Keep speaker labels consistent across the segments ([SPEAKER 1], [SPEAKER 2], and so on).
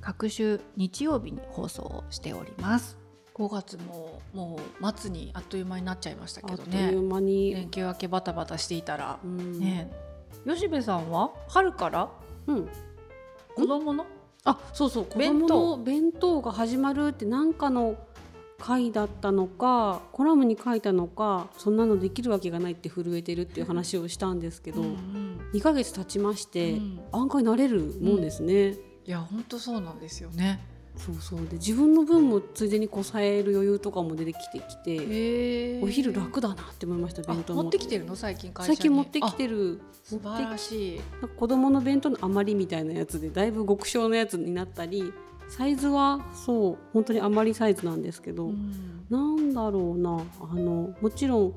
[SPEAKER 1] 各週日曜日に放送をしております。5月ももう末にあっという間になっちゃいましたけどね。
[SPEAKER 2] あっという間に、
[SPEAKER 1] 連休明けバタバタしていたら、
[SPEAKER 2] うん。
[SPEAKER 1] ね。吉部さんは？春から？
[SPEAKER 2] うん、
[SPEAKER 1] 子供の？
[SPEAKER 2] あそうそう子
[SPEAKER 1] 弁当
[SPEAKER 2] 供の弁当。が始まるって何かの回だったのかコラムに書いたのかそんなのできるわけがないって震えてるっていう話をしたんですけど、
[SPEAKER 1] うん
[SPEAKER 2] 2ヶ月経ちまして、
[SPEAKER 1] うん。
[SPEAKER 2] 案外慣れるもんですね。
[SPEAKER 1] いや本当そうなんですよね。
[SPEAKER 2] そうそう。で自分の分もついでにこさえる余裕とかも出てきてきて、
[SPEAKER 1] へ
[SPEAKER 2] お昼楽だなって思いました弁当
[SPEAKER 1] 持ってきてるの？最近会社に。
[SPEAKER 2] 最近持ってきて
[SPEAKER 1] る。
[SPEAKER 2] る。
[SPEAKER 1] 素晴らしい。
[SPEAKER 2] 子供の弁当の余りみたいなやつでだいぶ極小のやつになったりサイズはそう本当に余りサイズなんですけど、
[SPEAKER 1] うん。
[SPEAKER 2] なんだろうな。あのもちろん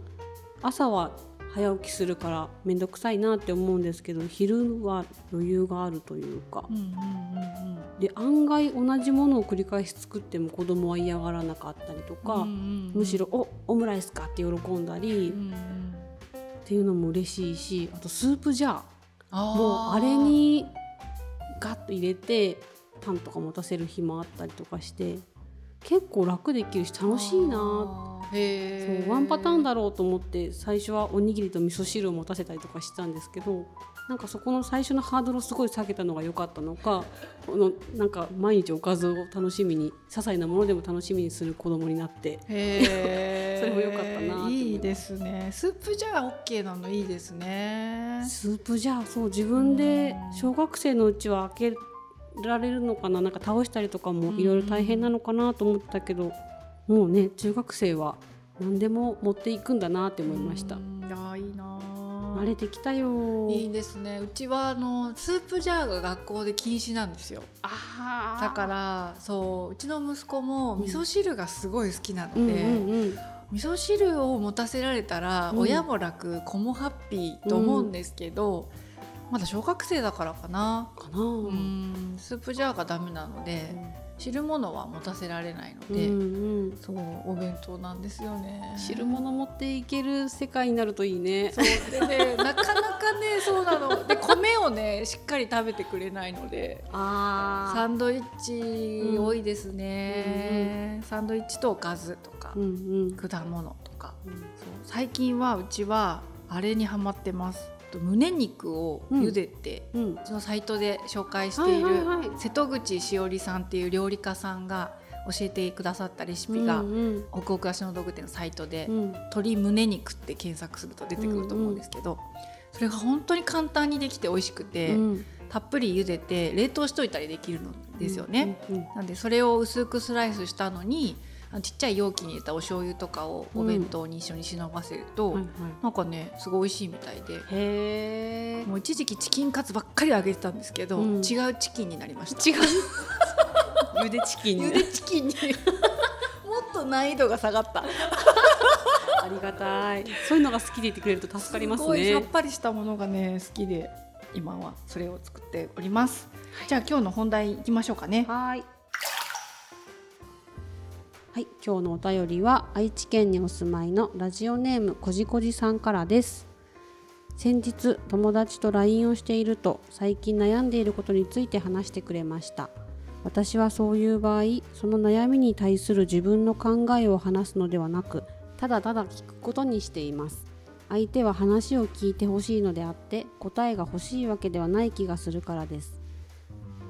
[SPEAKER 2] 朝は早起きするから面倒くさいなって思うんですけど昼は余裕があるというか。
[SPEAKER 1] うんうんうん
[SPEAKER 2] で案外同じものを繰り返し作っても子供は嫌がらなかったりとか、
[SPEAKER 1] うんうんうん。
[SPEAKER 2] むしろ「おオムライスか」って喜んだり、
[SPEAKER 1] うんうん
[SPEAKER 2] っていうのも嬉しいしあとスープジャー。もうあれにガッと入れてパンとか持たせる日もあったりとかして結構楽できるし楽しいな。そうワンパターンだろうと思って最初はおにぎりと味噌汁を持たせたりとかしてたんですけどなんかそこの最初のハードルをすごい下げたのが良かったのかこのなんか毎日おかずを楽しみに些細なものでも楽しみにする子供になって それも良かったない
[SPEAKER 1] いいですね。スープじゃあ OK なのいいですね。
[SPEAKER 2] スープじゃあそう自分で
[SPEAKER 1] うん。
[SPEAKER 2] 小学生のうちは開けられるのかな？なんか倒したりとかもいろいろ大変なのかなと思ったけどもうね中学生は何でも持っていくんだなって思いました。
[SPEAKER 1] うん。いやーいいなー。
[SPEAKER 2] 慣れてきたよ。
[SPEAKER 1] いいですね。うちはあのスープジャーが学校で禁止なんですよ。
[SPEAKER 2] あ
[SPEAKER 1] だからそううちの息子も味噌汁がすごい好きなので、
[SPEAKER 2] うんうんうん。
[SPEAKER 1] 味噌汁を持たせられたら、
[SPEAKER 2] うん。
[SPEAKER 1] 親も楽子もハッピーと思うんですけど、まだ小学生だからかな。
[SPEAKER 2] かな。
[SPEAKER 1] うん。スープジャーがダメなので、汁物は持たせられないので、
[SPEAKER 2] うんうん。
[SPEAKER 1] そうお弁当なんですよね。
[SPEAKER 2] 汁物持っていける世界になるといいね。
[SPEAKER 1] そう。でねなかなかねそうなの。で米をねしっかり食べてくれないので。
[SPEAKER 2] あ
[SPEAKER 1] サンドイッチ多いですね、サンドイッチとおかずとか、
[SPEAKER 2] うんうん。
[SPEAKER 1] 果物とか。そう。最近はうちはあれにハマってますと胸肉を茹でて、
[SPEAKER 2] うん。
[SPEAKER 1] うちのサイトで紹介している、瀬戸口しおりさんっていう料理家さんが教えてくださったレシピが、
[SPEAKER 2] うんうん。
[SPEAKER 1] 北欧暮らしの道具店のサイトで、
[SPEAKER 2] うん。
[SPEAKER 1] 鶏胸肉って検索すると出てくると思うんですけど、それが本当に簡単にできて美味しくて、
[SPEAKER 2] うん。
[SPEAKER 1] たっぷり茹でて冷凍しといたりできるのですよね。
[SPEAKER 2] うんうん。
[SPEAKER 1] なんでそれを薄くスライスしたのにちっちゃい容器に入れたお醤油とかをお弁当に一緒に忍ばせると、
[SPEAKER 2] はいはい。
[SPEAKER 1] なんかねすごい美味しいみたいで
[SPEAKER 2] へえ
[SPEAKER 1] もう一時期チキンカツばっかり揚げてたんですけど、
[SPEAKER 2] うん。
[SPEAKER 1] 違うチキンになりました。
[SPEAKER 2] 違う。ゆでチキン
[SPEAKER 1] ゆでチキンに。もっと難易度が下がった。
[SPEAKER 2] ありがたい。そういうのが好きでいてくれると助かります
[SPEAKER 1] ごいさっ
[SPEAKER 2] ね
[SPEAKER 1] ぱりしたものがね好きで今はそれを作っております、じゃあ今日の本題いきましょうかね。
[SPEAKER 2] はいはい今日のお便りは愛知県にお住まいのラジオネームこじこじさんからです。先日友達と LINE をしていると最近悩んでいることについて話してくれました。私はそういう場合その悩みに対する自分の考えを話すのではなくただただ聞くことにしています。相手は話を聞いてほしいのであって答えが欲しいわけではない気がするからです。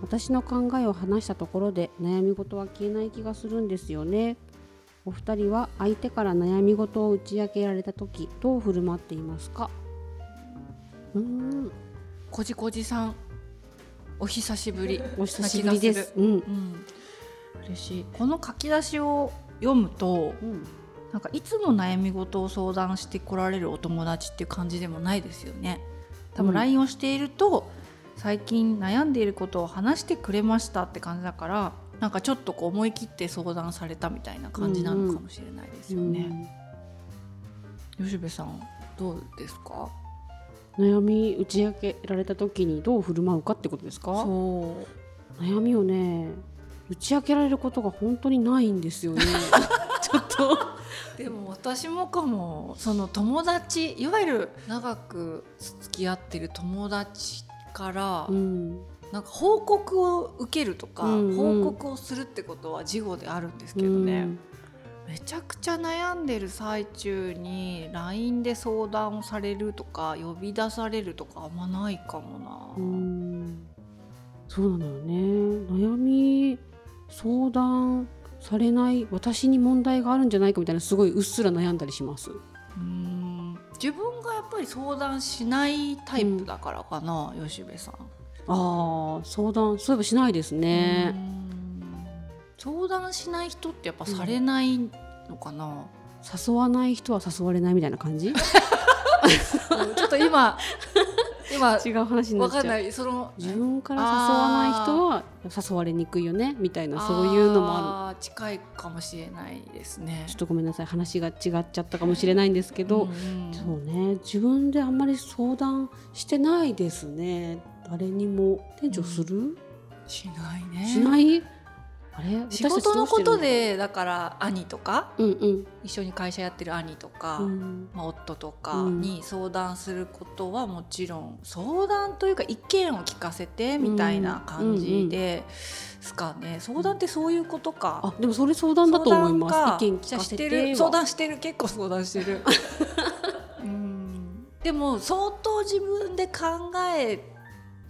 [SPEAKER 2] 私の考えを話したところで悩み事は消えない気がするんですよね。お二人は相手から悩み事を打ち明けられた時どう振る舞っていますか？うーん。
[SPEAKER 1] こじこじさん。お久しぶり。
[SPEAKER 2] お久しぶりです。うん。
[SPEAKER 1] うん。嬉しい。この書き出しを読むと
[SPEAKER 2] うん。
[SPEAKER 1] なんかいつも悩み事を相談してこられるお友達っていう感じでもないですよね。多分
[SPEAKER 2] うん。
[SPEAKER 1] LINE をしていると、最近悩んでいることを話してくれましたって感じだからなんかちょっとこう思い切って相談されたみたいな感じなのかもしれないですよね。吉部さんどうですか？
[SPEAKER 2] 悩み打ち明けられた時にどう振る舞うかってことですか？
[SPEAKER 1] そう。
[SPEAKER 2] 悩みをね打ち明けられることが本当にないんですよね。ちょっと。
[SPEAKER 1] でも私もかもその友達いわゆる長く付き合ってる友達から、
[SPEAKER 2] うん。
[SPEAKER 1] なんか報告を受けるとか、
[SPEAKER 2] うんうん。
[SPEAKER 1] 報告をするってことは事後であるんですけどね、めちゃくちゃ悩んでる最中に LINE で相談をされるとか呼び出されるとかあんまないかもな。
[SPEAKER 2] うん。うんそうなのよね。悩み相談されない私に問題があるんじゃないかみたいなすごいうっすら悩んだりします。
[SPEAKER 1] うん自分がやっぱり相談しないタイプだからかな、吉部さん。
[SPEAKER 2] ああ相談そういえばしないですね。
[SPEAKER 1] うん。相談しない人ってやっぱされないのかな、
[SPEAKER 2] 誘わない人は誘われないみたいな感じ？違
[SPEAKER 1] ちょっと今今
[SPEAKER 2] う話になっちゃう。
[SPEAKER 1] わかんない。その
[SPEAKER 2] 自分から誘わない人は誘われにくいよねみたいなそういうのもあ
[SPEAKER 1] あー近いかもしれないですね。
[SPEAKER 2] るちょっとごめんなさい話が違っちゃったかもしれないんですけど、
[SPEAKER 1] うんうん
[SPEAKER 2] そうね自分であんまり相談してないですね。誰にも。店長する、
[SPEAKER 1] しないね。
[SPEAKER 2] しない？あれ？
[SPEAKER 1] 仕事のことでだから兄とか
[SPEAKER 2] うんうん。
[SPEAKER 1] 一緒に会社やってる兄とか、
[SPEAKER 2] うん。
[SPEAKER 1] まあ、夫とかに相談することはもちろん相談というか意見を聞かせてみたいな感じですかね、相談ってそういうことか。
[SPEAKER 2] あでもそれ相談だと思います。意見聞かせて
[SPEAKER 1] 相談してる？結構相談してる。うん。でも相当自分で考え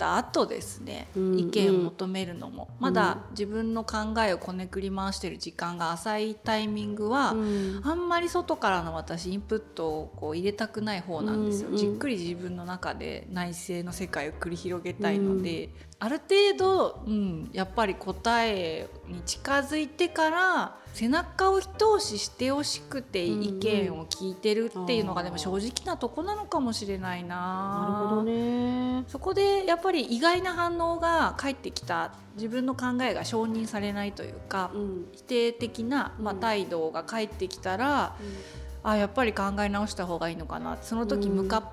[SPEAKER 1] た後ですね、
[SPEAKER 2] うん
[SPEAKER 1] 意見を求めるのも、まだ自分の考えをこねくり回してる時間が浅いタイミングは、
[SPEAKER 2] うん。
[SPEAKER 1] あんまり外からの私インプットをこう入れたくない方なんですよ、
[SPEAKER 2] うんうん。
[SPEAKER 1] じっくり自分の中で内政の世界を繰り広げたいので、ある程度、うん、やっぱり答えに近づいてから背中を一押ししてほしくて
[SPEAKER 2] うんうん
[SPEAKER 1] 意見を聞いてるっていうのがでも正直なとこなのかもしれないな。
[SPEAKER 2] なるほどね。
[SPEAKER 1] そこでやっぱり意外な反応が返ってきた。自分の考えが承認されないというか、
[SPEAKER 2] うん。
[SPEAKER 1] 否定的な、まあ、
[SPEAKER 2] うん。
[SPEAKER 1] 態度が返ってきたら、あやっぱり考え直した方がいいのかなその時
[SPEAKER 2] うん。
[SPEAKER 1] 向かっ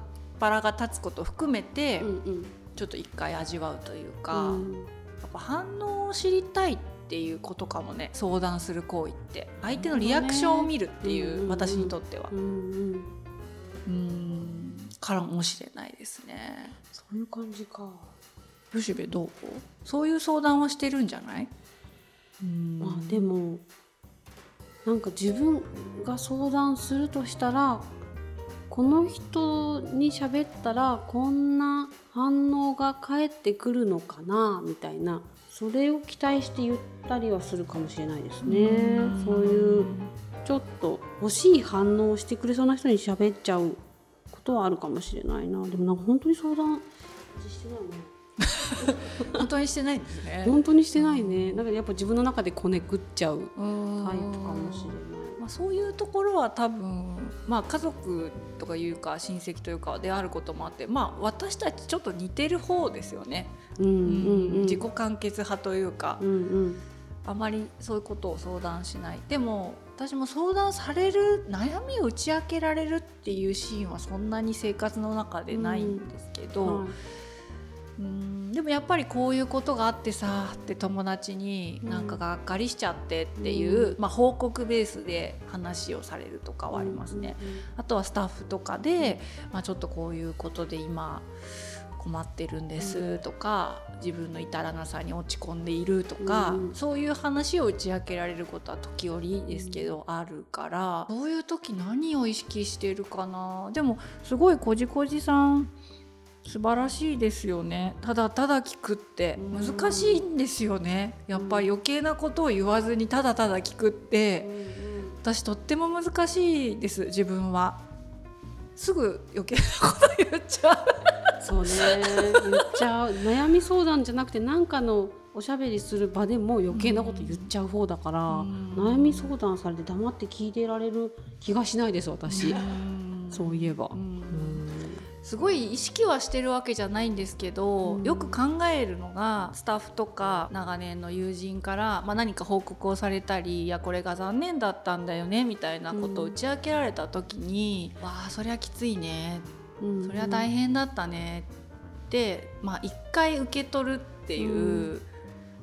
[SPEAKER 1] 腹が立つことを含めて、
[SPEAKER 2] うんうん
[SPEAKER 1] ちょっと一回味わうというか、
[SPEAKER 2] うん。
[SPEAKER 1] やっぱ反応を知りたいっていうことかもね相談する行為って。相手のリアクションを見るっていう、
[SPEAKER 2] ね
[SPEAKER 1] 私にとっては。
[SPEAKER 2] うんうん
[SPEAKER 1] うん。からもしれないですね。
[SPEAKER 2] そういう感じか。
[SPEAKER 1] 吉部どうそういう相談はしてるんじゃない？うん。
[SPEAKER 2] まあでもなんか自分が相談するとしたらこの人に喋ったらこんな反応が返ってくるのかなみたいな。それを期待して言ったりはするかもしれないですね。
[SPEAKER 1] ん。
[SPEAKER 2] そういうちょっと欲しい反応をしてくれそうな人に喋っちゃうことはあるかもしれないな。でもなんか本当に相談。してないね
[SPEAKER 1] 本当にしてないんですね。
[SPEAKER 2] 本当にしてないね。なんかやっぱ自分の中でこねくっちゃう
[SPEAKER 1] うん。
[SPEAKER 2] タイプかもしれない。
[SPEAKER 1] まあ、そういうところは多分、まあ、家族とかいうか親戚というかであることもあって、まあ、私たちちょっと似てる方ですよね、
[SPEAKER 2] うんうんうん。
[SPEAKER 1] 自己完結派というか、
[SPEAKER 2] うんうん。
[SPEAKER 1] あまりそういうことを相談しない。でも私も相談される悩みを打ち明けられるっていうシーンはそんなに生活の中でないんですけど、
[SPEAKER 2] はい
[SPEAKER 1] うんでもやっぱりこういうことがあってさって友達になんかがっかりしちゃってっていう、まあ、報告ベースで話をされるとかはありますね。あとはスタッフとかで、まあ、ちょっとこういうことで今困ってるんですとか、自分の至らなさに落ち込んでいるとか、
[SPEAKER 2] うん
[SPEAKER 1] そういう話を打ち明けられることは時折ですけど、あるからそういう時何を意識してるかな。でもすごいこじこじさん素晴らしいですよね。ただただ聞くって
[SPEAKER 2] うん
[SPEAKER 1] 難しいんですよね。やっぱり余計なことを言わずにただただ聞くって私とっても難しいです自分は。すぐ余計なこと言っちゃう。
[SPEAKER 2] そうね。言っちゃう。悩み相談じゃなくて何かのおしゃべりする場でも余計なこと言っちゃう方だから、
[SPEAKER 1] うん。
[SPEAKER 2] 悩み相談されて黙って聞いてられる気がしないです私、そういえば、
[SPEAKER 1] すごい意識はしてるわけじゃないんですけど、
[SPEAKER 2] うん。
[SPEAKER 1] よく考えるのがスタッフとか長年の友人から、まあ、何か報告をされたり「いやこれが残念だったんだよね」みたいなことを打ち明けられた時に「わあそりゃきついね」
[SPEAKER 2] うん
[SPEAKER 1] そりゃ大変だったねって、まあ、一回受け取るっていう、
[SPEAKER 2] う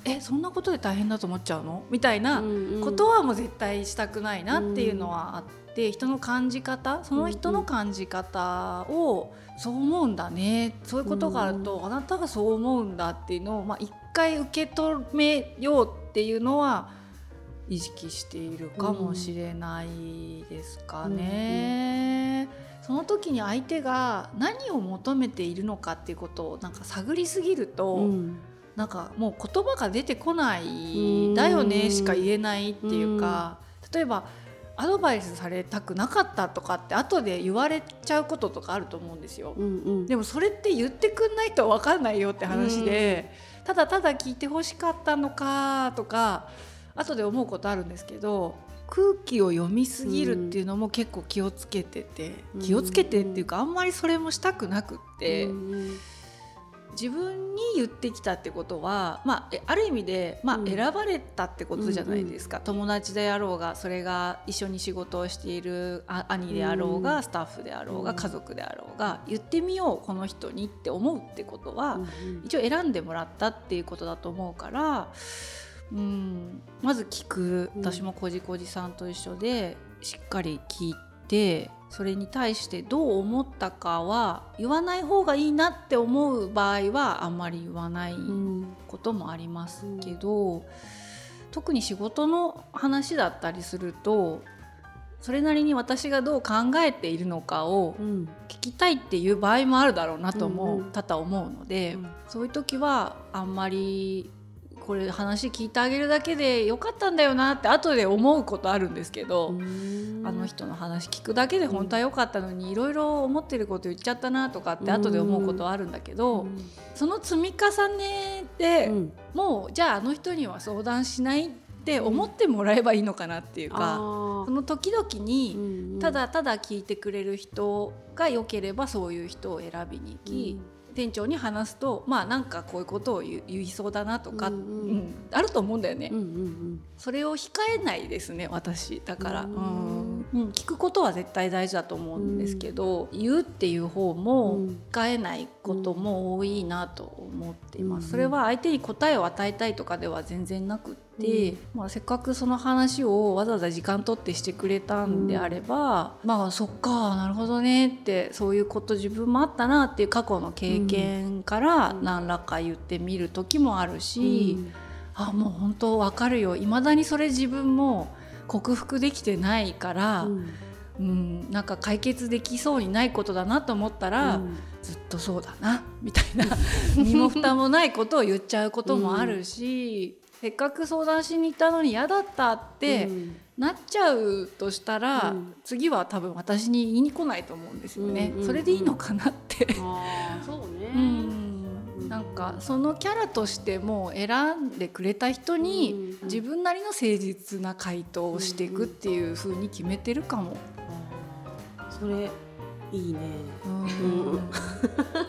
[SPEAKER 1] えそんなことで大変だと思っちゃうの？みたいな
[SPEAKER 2] うん
[SPEAKER 1] ことはもう絶対したくないなっていうのはあって、人の感じ方その人の感じ方をそう思うんだね。そういうことがあると、あなたがそう思うんだっていうのを、まあ、一回受け止めようっていうのは意識しているかもしれないですかね。その時に相手が何を求めているのかっていうことをなんか探りすぎると、
[SPEAKER 2] うん。
[SPEAKER 1] なんかもう言葉が出てこな
[SPEAKER 2] うん。
[SPEAKER 1] いだよねしか言えないっていうか例えばアドバイスされたくなかったとかって後で言われちゃうこととかあると思うんですよ。
[SPEAKER 2] うんうん
[SPEAKER 1] でもそれって言ってくんないと分かんないよって話で、ただただ聞いてほしかったのかとか後で思うことあるんですけど空気を読みすぎるっていうのも結構気をつけてて、
[SPEAKER 2] うん
[SPEAKER 1] 気をつけてっていうかあんまりそれもしたくなくって。
[SPEAKER 2] うんうん
[SPEAKER 1] 自分に言ってきたってことは、まあ、えある意味で、まあ
[SPEAKER 2] うん。
[SPEAKER 1] 選ばれたってことじゃないですか、友達であろうがそれが一緒に仕事をしているあ兄であろうが、
[SPEAKER 2] うん。
[SPEAKER 1] スタッフであろうが、
[SPEAKER 2] うん。
[SPEAKER 1] 家族であろうが言ってみようこの人にって思うってことは、
[SPEAKER 2] うん
[SPEAKER 1] 一応選んでもらったっていうことだと思うから、うん、まず聞く。
[SPEAKER 2] うん
[SPEAKER 1] 私もこじこじさんと一緒でしっかり聞いてそれに対してどう思ったかは言わない方がいいなって思う場合はあんまり言わない
[SPEAKER 2] うん
[SPEAKER 1] こともありますけど、特に仕事の話だったりするとそれなりに私がどう考えているのかを
[SPEAKER 2] うん。
[SPEAKER 1] 聞きたいっていう場合もあるだろうなと思う、
[SPEAKER 2] うんうん。
[SPEAKER 1] 多々思うので、
[SPEAKER 2] うん。
[SPEAKER 1] そういう時はあんまりこれ話聞いてあげるだけでよかったんだよなって後で思うことあるんですけど、あの人の話聞くだけで本当は良かったのにいろいろ思ってること言っちゃったなとかって後で思うことはあるんだけど、その積み重ねで、
[SPEAKER 2] うん。
[SPEAKER 1] もうじゃああの人には相談しないって思ってもらえばいいのかなっていうか、その時々に、ただただ聞いてくれる人が良ければそういう人を選びに行き、店長に話すとまあなんかこういうことを言いそうだなとか、
[SPEAKER 2] うんうん
[SPEAKER 1] うん。あると思うんだよね、
[SPEAKER 2] うんうん
[SPEAKER 1] それを控えないですね私だから、
[SPEAKER 2] う
[SPEAKER 1] うん。んうん聞くことは絶対大事だと思うんですけど、言うっていう方も
[SPEAKER 2] うん。
[SPEAKER 1] 控えないことも多いなと思っています、
[SPEAKER 2] うん
[SPEAKER 1] それは相手に答えを与えたいとかでは全然なくって、まあ、せっかくその話をわざわざ時間取ってしてくれたんであれば、まあそっかなるほどねってそういうこと自分もあったなっていう過去の経験から
[SPEAKER 2] うん。
[SPEAKER 1] 何らか言ってみる時もある
[SPEAKER 2] う
[SPEAKER 1] し、
[SPEAKER 2] ん。
[SPEAKER 1] あもう本当わかるよ。いまだにそれ自分も克服できてないから、
[SPEAKER 2] う
[SPEAKER 1] うん
[SPEAKER 2] ん
[SPEAKER 1] なんか解決できそうにないことだなと思ったら、
[SPEAKER 2] うん。
[SPEAKER 1] ずっとそうだなみたいな 身も蓋もないことを言っちゃうこともあるし、せっかく相談しに行ったのに嫌だったって
[SPEAKER 2] うん。
[SPEAKER 1] なっちゃうとしたら、
[SPEAKER 2] うん。
[SPEAKER 1] 次は多分私に言いに来ないと思うんですよね。
[SPEAKER 2] うんうんうん
[SPEAKER 1] それでいいのかなって。
[SPEAKER 2] あーそうね。
[SPEAKER 1] うん。なんかそのキャラとしてもう選んでくれた人に
[SPEAKER 2] うん
[SPEAKER 1] 自分なりの誠実な回答をしていくっていう風に決めてるかも。
[SPEAKER 2] それいいね。
[SPEAKER 1] うん。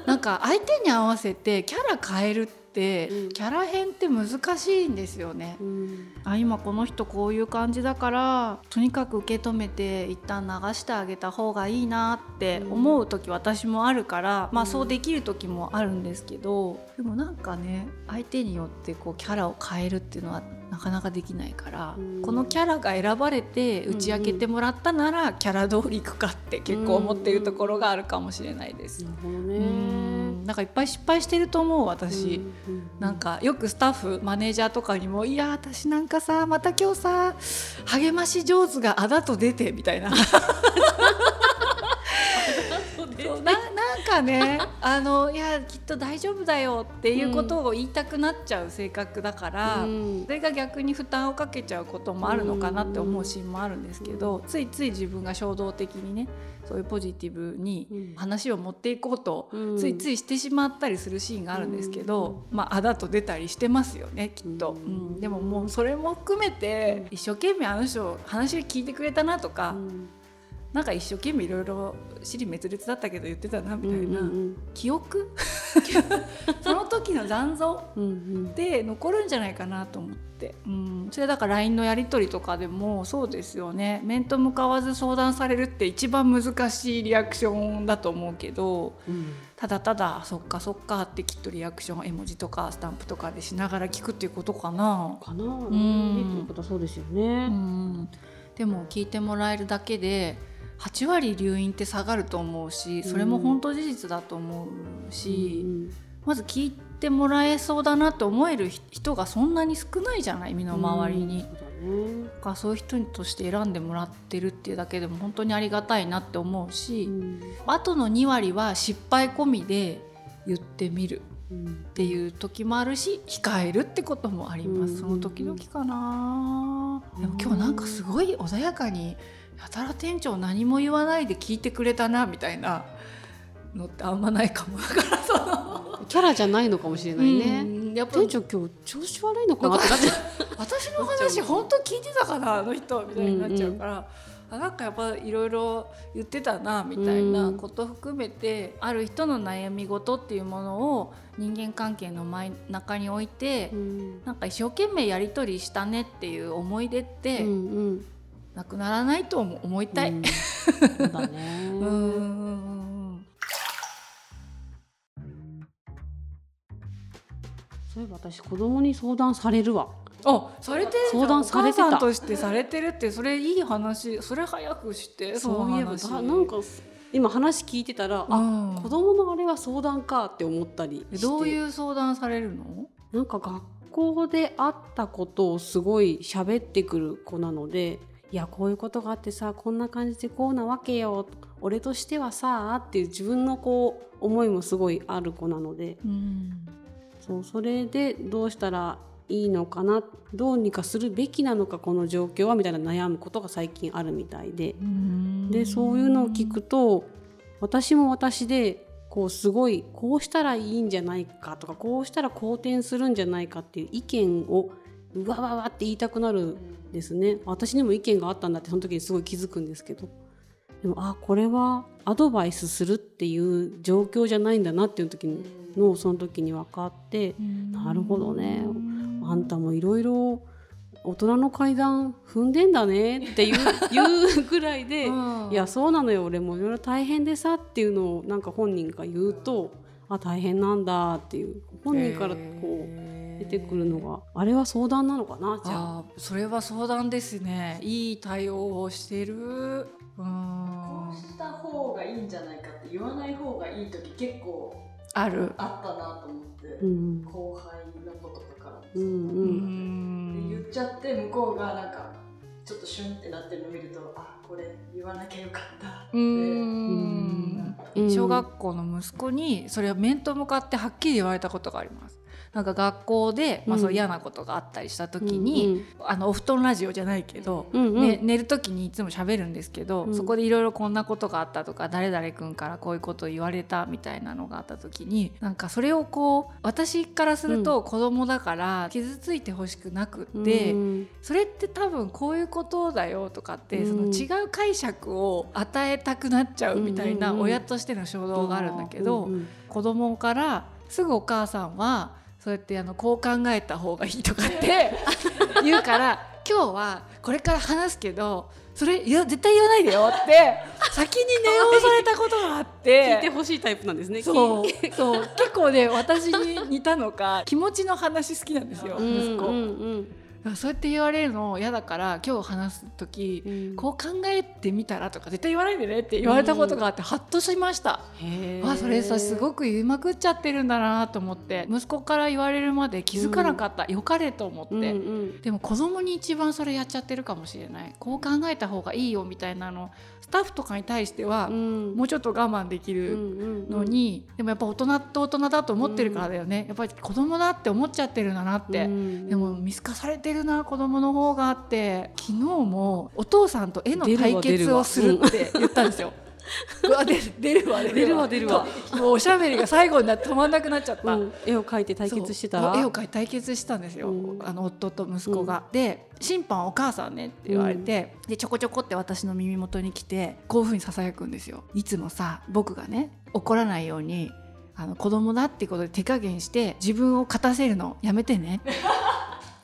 [SPEAKER 1] なんか相手に合わせてキャラ変えるって
[SPEAKER 2] うん。
[SPEAKER 1] キャラ変って難しいんですよね。
[SPEAKER 2] うん。
[SPEAKER 1] あ今この人こういう感じだからとにかく受け止めて一旦流してあげた方がいいなって思う時私もあるから、まあそうできる時もあるんですけどでもなんかね相手によってこうキャラを変えるっていうのはなかなかできないから、
[SPEAKER 2] うん。
[SPEAKER 1] このキャラが選ばれて打ち明けてもらったならキャラ通りいくかって結構思ってるところがあるかもしれないです。
[SPEAKER 2] なるほど
[SPEAKER 1] う
[SPEAKER 2] ね
[SPEAKER 1] んなんかいっぱい失敗してると思う私。
[SPEAKER 2] うんうん
[SPEAKER 1] なんかよくスタッフマネージャーとかにも「いや私なんかさまた今日さ励まし上手があだと出て」みたいな。そうななんかねあのいやきっと大丈夫だよっていうことを言いたくなっちゃう性格だから、
[SPEAKER 2] うん。
[SPEAKER 1] それが逆に負担をかけちゃうこともあるのかなって思うシーンもあるんですけど、ついつい自分が衝動的にねそういうポジティブに
[SPEAKER 2] うん。
[SPEAKER 1] 話を持っていこうと、
[SPEAKER 2] うん。
[SPEAKER 1] ついついしてしまったりするシーンがあるんですけど、まああだと出たりしてますよねきっと、
[SPEAKER 2] う
[SPEAKER 1] うん。んでももうそれも含めて一生懸命あの人話聞いてくれたなとか、なんか一生懸命いろいろ尻滅裂だったけど言ってたなみたいな、
[SPEAKER 2] うんうん
[SPEAKER 1] 記憶？その時の残像
[SPEAKER 2] うんうん。
[SPEAKER 1] で残るんじゃないかなと思って、うん、それだから LINE のやり取りとかでもそうですよね。面と向かわず相談されるって一番難しいリアクションだと思うけど。
[SPEAKER 2] うん。
[SPEAKER 1] ただただ「そっかそっか」ってきっとリアクション絵文字とかスタンプとかでしながら聞くっていうことかな。
[SPEAKER 2] かな、
[SPEAKER 1] ん。
[SPEAKER 2] ということはそうですよね。
[SPEAKER 1] うん、でも聞いてもらえるだけで8割留飲って下がると思うしそれも本当事実だと思うし、
[SPEAKER 2] うん
[SPEAKER 1] まず聞いてもらえそうだなって思える人がそんなに少ないじゃない身の回りに。
[SPEAKER 2] そうだね。
[SPEAKER 1] だからそういう人として選んでもらってるっていうだけでも本当にありがたいなって思うし、
[SPEAKER 2] うん。
[SPEAKER 1] あとの2割は失敗込みで言ってみる
[SPEAKER 2] うん。
[SPEAKER 1] っていう時もあるし控えるってこともあります、
[SPEAKER 2] うん。
[SPEAKER 1] その時々かな。でも今日なんかすごい穏やかにやたら店長何も言わないで聞いてくれたなみたいなのってあんまないかも。だからその
[SPEAKER 2] キャラじゃないのかもしれないね。
[SPEAKER 1] うんやっぱ
[SPEAKER 2] 店長今日調子悪いのかなって。なっちゃう。
[SPEAKER 1] 私の話本当聞いてたかなあの人みたいになっちゃうから、あなんかやっぱいろいろ言ってたなみたいなこと含めて、ある人の悩み事っていうものを人間関係の真ん中に置いて、
[SPEAKER 2] うん。
[SPEAKER 1] なんか一生懸命やり取りしたねっていう思い出って
[SPEAKER 2] うんうん
[SPEAKER 1] なくならないと思思いたい。
[SPEAKER 2] うん。そうだね。
[SPEAKER 1] う
[SPEAKER 2] そういえば私子供に相談されるわ。
[SPEAKER 1] あされてる
[SPEAKER 2] 相談されてた。
[SPEAKER 1] としてされてるってそれいい話それ早くして
[SPEAKER 2] そういえばなんか今話聞いてたら、あ
[SPEAKER 1] うん。
[SPEAKER 2] 子供のあれは相談かって思ったりして。
[SPEAKER 1] どういう相談されるの？
[SPEAKER 2] なんか学校であったことをすごい喋ってくる子なのでいやこういうことがあってさこんな感じでこうなわけよ俺としてはさっていう自分のこう思いもすごいある子なので。
[SPEAKER 1] うん。
[SPEAKER 2] そうそれでどうしたらいいのかなどうにかするべきなのかこの状況はみたいな悩むことが最近あるみたいで。でそういうのを聞くと私も私でこうすごいこうしたらいいんじゃないかとかこうしたら好転するんじゃないかっていう意見をうわわわって言いたくなるんですね。私にも意見があったんだってその時にすごい気づくんですけど。でもあこれはアドバイスするっていう状況じゃないんだなっていう時にのその時に分かってなるほどね。あんたもいろいろ大人の階段踏んでんだねっていう 言うぐらいで、
[SPEAKER 1] うん。
[SPEAKER 2] いやそうなのよ。俺もいろいろ大変でさっていうのをなんか本人が言うとあ大変なんだっていう本人からこう出てくるのが。あれは相談なのかな？じゃあ。
[SPEAKER 1] それは相談ですね。いい対応をしてる。うん。
[SPEAKER 3] こうした方がいいんじゃないかって言わない方がいい時結構
[SPEAKER 1] ある。
[SPEAKER 3] あったなと思って、
[SPEAKER 2] うん。
[SPEAKER 3] 後輩のこととか
[SPEAKER 2] う。ん
[SPEAKER 1] う
[SPEAKER 2] うん。
[SPEAKER 3] で言っちゃって向こうがなんかちょっとシュンってなってるのを見るとあこれ言わなきゃよかったって。
[SPEAKER 1] うん。
[SPEAKER 2] うん。
[SPEAKER 1] 小学校の息子にそれを面と向かってはっきり言われたことがあります。なんか学校で、まあ、
[SPEAKER 2] うん。
[SPEAKER 1] そう嫌なことがあったりした時に、あのお布団ラジオじゃないけど、
[SPEAKER 2] うんうん。
[SPEAKER 1] ね、寝る時にいつも喋るんですけど、
[SPEAKER 2] うん。
[SPEAKER 1] そこでいろいろこんなことがあったとか誰々君からこういうことを言われたみたいなのがあった時になんかそれをこう私からすると子供だから傷ついてほしくなくって、
[SPEAKER 2] うん。
[SPEAKER 1] それって多分こういうことだよとかって、
[SPEAKER 2] うん。
[SPEAKER 1] その違う解釈を与えたくなっちゃうみたいな
[SPEAKER 2] うんうんうん
[SPEAKER 1] 親としての衝動があるんだけど、
[SPEAKER 2] うんうん。
[SPEAKER 1] 子供からすぐお母さんはそうやってあのこう考えた方がいいとかって 言うから今日はこれから話すけどそれいや絶対言わないでよって先に念を押されたことがあって。
[SPEAKER 2] 聞いてほしいタイプなんですね。
[SPEAKER 1] そうそう結構ね私に似たのか気持ちの話好きなんですよ
[SPEAKER 2] うん
[SPEAKER 1] 息子、
[SPEAKER 2] うんうん
[SPEAKER 1] そうやって言われるの嫌だから今日話す時、
[SPEAKER 2] うん。
[SPEAKER 1] こう考えてみたらとか絶対言わないでねって言われたことがあって、ハッとしました。あそれさすごく言いまくっちゃってるんだなと思って息子から言われるまで気づかなかった、よかれと思って、
[SPEAKER 2] うんうん。
[SPEAKER 1] でも子供に一番それやっちゃってるかもしれない。こう考えた方がいいよみたいなのスタッフとかに対しては、
[SPEAKER 2] うん。
[SPEAKER 1] もうちょっと我慢できるのに、でもやっぱ大人と大人だと思ってるからだよね、やっぱり子供だって思っちゃってるんだなって、
[SPEAKER 2] うん
[SPEAKER 1] でも見透かされてるな子供の方があって昨日もお父さんと絵の対決をするって言ったんですよ。出 るわ
[SPEAKER 2] 出るわ。出るわ
[SPEAKER 1] もうおしゃべりが最後になって止まんなくなっちゃった、
[SPEAKER 2] うん。絵を描いて対決してた
[SPEAKER 1] 絵を描いて対決したんですよ、
[SPEAKER 2] うん。
[SPEAKER 1] あの夫と息子が。で「審判お母さんね」って言われて、でちょこちょこって私の耳元に来てこういうふうにささやくんですよ。いつもさ僕がね怒らないようにあの子供だってことで手加減して自分を勝たせるのやめてね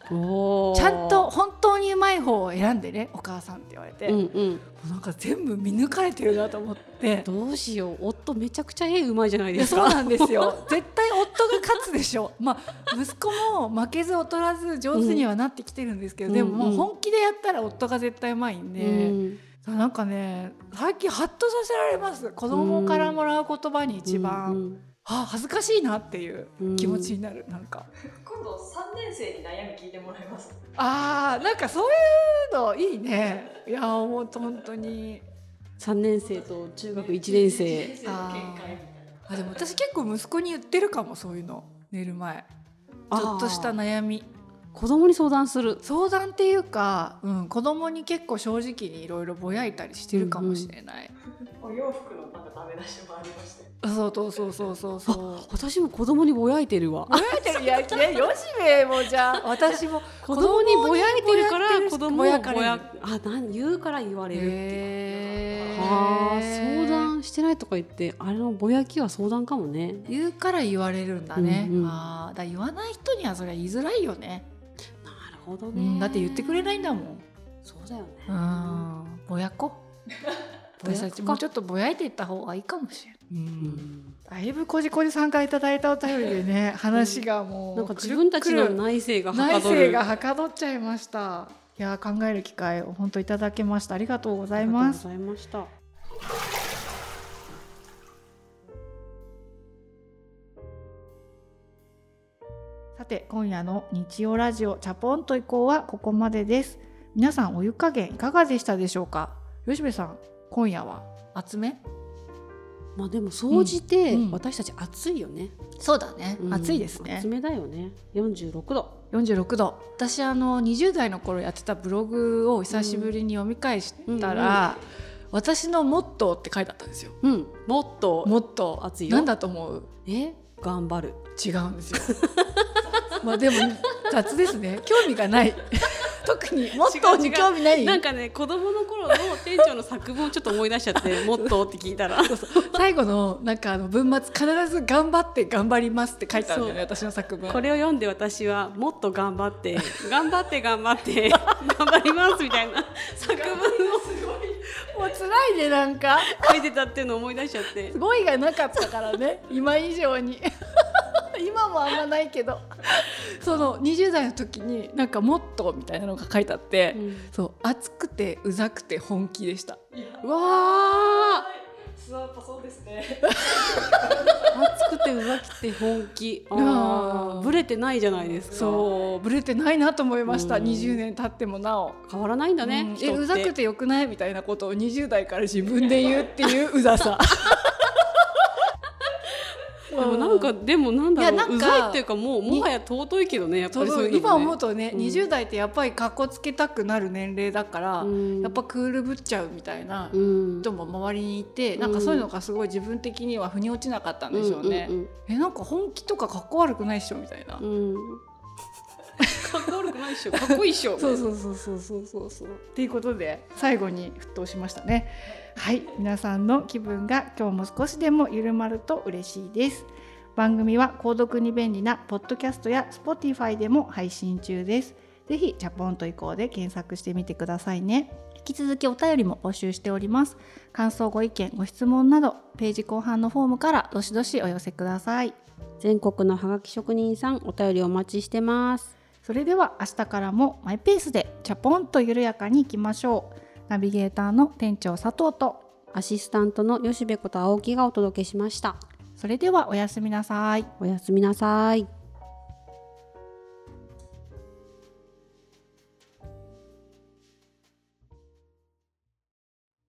[SPEAKER 1] ちゃんと本当にうまい方を選んでねお母さんって言われて、
[SPEAKER 2] うん
[SPEAKER 1] も
[SPEAKER 2] うん。
[SPEAKER 1] うなんか全部見抜かれてるなと思って。
[SPEAKER 2] どうしよう。夫めちゃくちゃ絵うまいじゃないですか。
[SPEAKER 1] そうなんですよ。絶対夫が勝つでしょ。まあ息子も負けず劣らず上手にはなってきてるんですけど、
[SPEAKER 2] うん
[SPEAKER 1] でももう
[SPEAKER 2] うん
[SPEAKER 1] 本気でやったら夫が絶対うまいんで、
[SPEAKER 2] うん
[SPEAKER 1] なんかね最近ハッとさせられます。子供からもらう言葉に一番、
[SPEAKER 2] うん
[SPEAKER 1] あ恥ずかしいなっていう気持ちになる、なんか。
[SPEAKER 3] 今度3年生に悩み聞いてもらいます。
[SPEAKER 1] あーなんかそういうのいいね。いやもう本当に。
[SPEAKER 2] 三年生と中学一年生。
[SPEAKER 3] 先生の見解みたいな。
[SPEAKER 1] あでも私結構息子に言ってるかもそういうの寝る前。ちょっとした悩み。
[SPEAKER 2] 子供に相談する。
[SPEAKER 1] 相談っていうか、うん、子供に結構正直にいろいろぼやいたりしてるかもしれない、
[SPEAKER 3] お洋服のダメ出しもありまして。
[SPEAKER 1] そうそうそうそうそう。そう
[SPEAKER 2] 私も子供にぼやいてるわ。
[SPEAKER 1] ぼやいてるいやいやよしべもじゃあ。私も
[SPEAKER 2] 子供にぼやいてるから子供
[SPEAKER 1] ぼやかれる。
[SPEAKER 2] あなん言うから言われるって
[SPEAKER 1] へー。
[SPEAKER 2] はあ相談してないとか言ってあれのぼやきは相談かもね。
[SPEAKER 1] 言うから言われるんだね、
[SPEAKER 2] うんうん。
[SPEAKER 1] あーだ言わない人にはそれは言いづらいよね、
[SPEAKER 2] なるほど
[SPEAKER 1] う
[SPEAKER 2] ね、
[SPEAKER 1] ん、だって言ってくれないんだもん。
[SPEAKER 2] そうだよね。
[SPEAKER 1] うん。ぼやこ私たちもうちょっとぼやいていった方がいいかもしれない、
[SPEAKER 2] うん。
[SPEAKER 1] だいぶこじこじさんからいただいたお便りでね話がもう、
[SPEAKER 2] なんか自分たちの内政がは
[SPEAKER 1] 内
[SPEAKER 2] かどる。
[SPEAKER 1] 政がはかどっちゃいました。いやー考える機会を本当いただけました。ありがとうございます。
[SPEAKER 2] ありがとうございました。
[SPEAKER 1] さて今夜の日曜ラジオチャポンと以降はここまでです。皆さんお湯加減いかがでしたでしょうか？吉部さん今夜は厚め？
[SPEAKER 2] まあでも総じて
[SPEAKER 1] うんうん。
[SPEAKER 2] 私たち暑いよね、
[SPEAKER 1] そうだね。
[SPEAKER 2] うん。
[SPEAKER 1] 暑いですね。
[SPEAKER 2] 暑めだよね。46度。
[SPEAKER 1] 46度。私あの20代の頃やってたブログを久しぶりに読み返したら、私のモットーって書いてあったんですよ。
[SPEAKER 2] うん。もっと
[SPEAKER 1] モットー。
[SPEAKER 2] 暑いよ。
[SPEAKER 1] なんだと思う？
[SPEAKER 2] え？頑張る。
[SPEAKER 1] 違うんですよ。まあでも雑ですね。興味がない特にモットーに興味ない？
[SPEAKER 2] なんかね子供の頃の店長の作文をちょっと思い出しちゃって「もっと」って聞いたら。
[SPEAKER 1] 最後のなんかあの文末必ず頑張って頑張りますって書いてあるんだよね私の作文。
[SPEAKER 2] これを読んで私はもっと頑張って頑張って頑張って頑張りますみたいな。作文を
[SPEAKER 1] もう辛いねなんか。
[SPEAKER 2] 書いてたっていうのを思い出しちゃって。
[SPEAKER 1] 語彙がなかったからね今以上に今もあんまないけど。その20代の時になんかもっとみたいなのが書いてあって、
[SPEAKER 2] うん。
[SPEAKER 1] そう熱くてうざくて本気でした。
[SPEAKER 2] うわ
[SPEAKER 3] やっぱそうですね。
[SPEAKER 2] ー熱くてうざきて本気。あ
[SPEAKER 1] うん
[SPEAKER 2] ー。ブレてないじゃないですか。
[SPEAKER 1] そうブレてないなと思いました、
[SPEAKER 2] うん。
[SPEAKER 1] 20年経ってもなお。
[SPEAKER 2] 変わらないんだね、
[SPEAKER 1] うん。えうざくてよくない？みたいなことを20代から自分で言うっていううざさ
[SPEAKER 2] でもなんかでもなんだろう
[SPEAKER 1] いやなんか
[SPEAKER 2] うざいっていうかもうもはや尊いけどねやっぱりそういうのも、ね、
[SPEAKER 1] 今思うとね、
[SPEAKER 2] うん。
[SPEAKER 1] 20代ってやっぱりかっこつけたくなる年齢だから、
[SPEAKER 2] うん。
[SPEAKER 1] やっぱクールぶっちゃうみたいな
[SPEAKER 2] うん。
[SPEAKER 1] 人も周りにいて、なんかそういうのがすごい自分的には腑に落ちなかったんでしょうね。
[SPEAKER 2] うん
[SPEAKER 1] えなんか本気とかかっこ悪くないっしょみたいな。
[SPEAKER 2] かっこ悪くないっしょかっこいいっしょ
[SPEAKER 1] そうそうそうそうそうそうそう。っていうことで最後に沸騰しましたね。はい皆さんの気分が今日も少しでも緩まると嬉しいです。番組は購読に便利なポッドキャストや Spotify でも配信中です。ぜひチャポンと以降で検索してみてくださいね。引き続きお便りも募集しております。感想ご意見ご質問などページ後半のフォームからどしどしお寄せください。
[SPEAKER 2] 全国のハガキ職人さんお便りお待ちしてます
[SPEAKER 1] それでは明日からもマイペースでチャポンと緩やかにいきましょう。ナビゲーターの店長佐藤と
[SPEAKER 2] アシスタントの吉部こと青木がお届けしました
[SPEAKER 1] それではおやすみなさい。
[SPEAKER 2] おやすみなさい